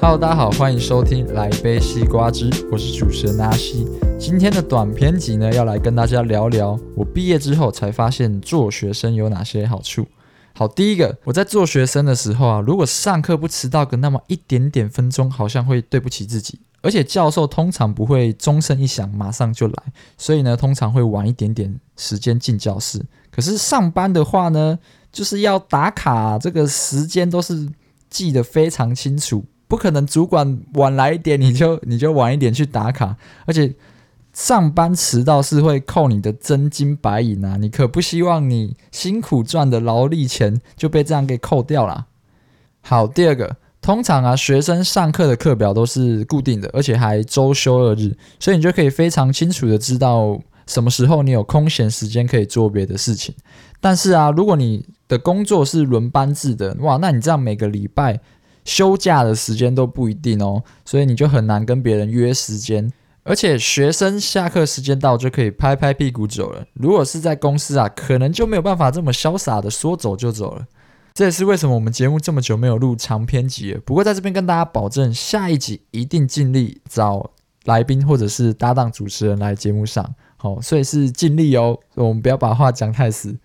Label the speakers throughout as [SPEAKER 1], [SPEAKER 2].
[SPEAKER 1] Hello，大家好，欢迎收听来杯西瓜汁，我是主持人阿西。今天的短篇集呢，要来跟大家聊聊我毕业之后才发现做学生有哪些好处。好，第一个，我在做学生的时候啊，如果上课不迟到个那么一点点分钟，好像会对不起自己。而且教授通常不会钟声一响马上就来，所以呢，通常会晚一点点时间进教室。可是上班的话呢，就是要打卡，这个时间都是记得非常清楚。不可能，主管晚来一点，你就 你就晚一点去打卡，而且上班迟到是会扣你的真金白银啊！你可不希望你辛苦赚的劳力钱就被这样给扣掉了。好，第二个，通常啊，学生上课的课表都是固定的，而且还周休二日，所以你就可以非常清楚的知道什么时候你有空闲时间可以做别的事情。但是啊，如果你的工作是轮班制的，哇，那你这样每个礼拜。休假的时间都不一定哦，所以你就很难跟别人约时间。而且学生下课时间到就可以拍拍屁股走了。如果是在公司啊，可能就没有办法这么潇洒的说走就走了。这也是为什么我们节目这么久没有录长篇集了。不过在这边跟大家保证，下一集一定尽力找来宾或者是搭档主持人来节目上。好，所以是尽力哦，我们不要把话讲太死。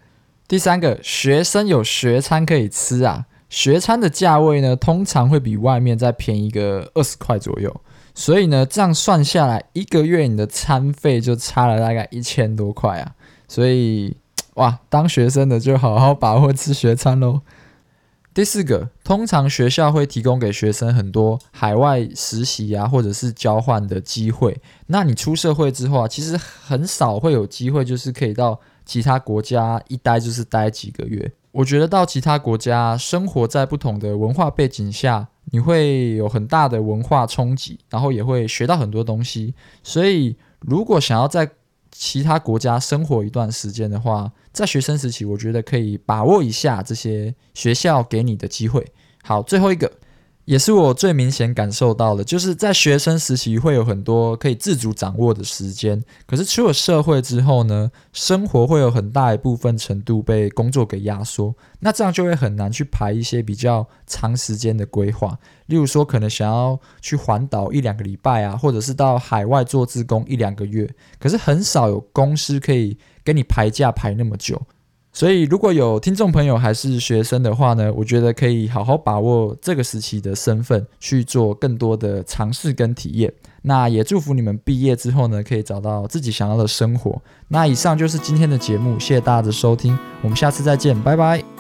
[SPEAKER 1] 第三个，学生有学餐可以吃啊。学餐的价位呢，通常会比外面再便宜个二十块左右，所以呢，这样算下来，一个月你的餐费就差了大概一千多块啊。所以，哇，当学生的就好好把握吃学餐喽。第四个，通常学校会提供给学生很多海外实习啊，或者是交换的机会。那你出社会之后啊，其实很少会有机会，就是可以到其他国家一待就是待几个月。我觉得到其他国家生活在不同的文化背景下，你会有很大的文化冲击，然后也会学到很多东西。所以，如果想要在其他国家生活一段时间的话，在学生时期，我觉得可以把握一下这些学校给你的机会。好，最后一个。也是我最明显感受到的，就是在学生时期会有很多可以自主掌握的时间，可是出了社会之后呢，生活会有很大一部分程度被工作给压缩，那这样就会很难去排一些比较长时间的规划，例如说可能想要去环岛一两个礼拜啊，或者是到海外做志工一两个月，可是很少有公司可以给你排假排那么久。所以，如果有听众朋友还是学生的话呢，我觉得可以好好把握这个时期的身份，去做更多的尝试跟体验。那也祝福你们毕业之后呢，可以找到自己想要的生活。那以上就是今天的节目，谢谢大家的收听，我们下次再见，拜拜。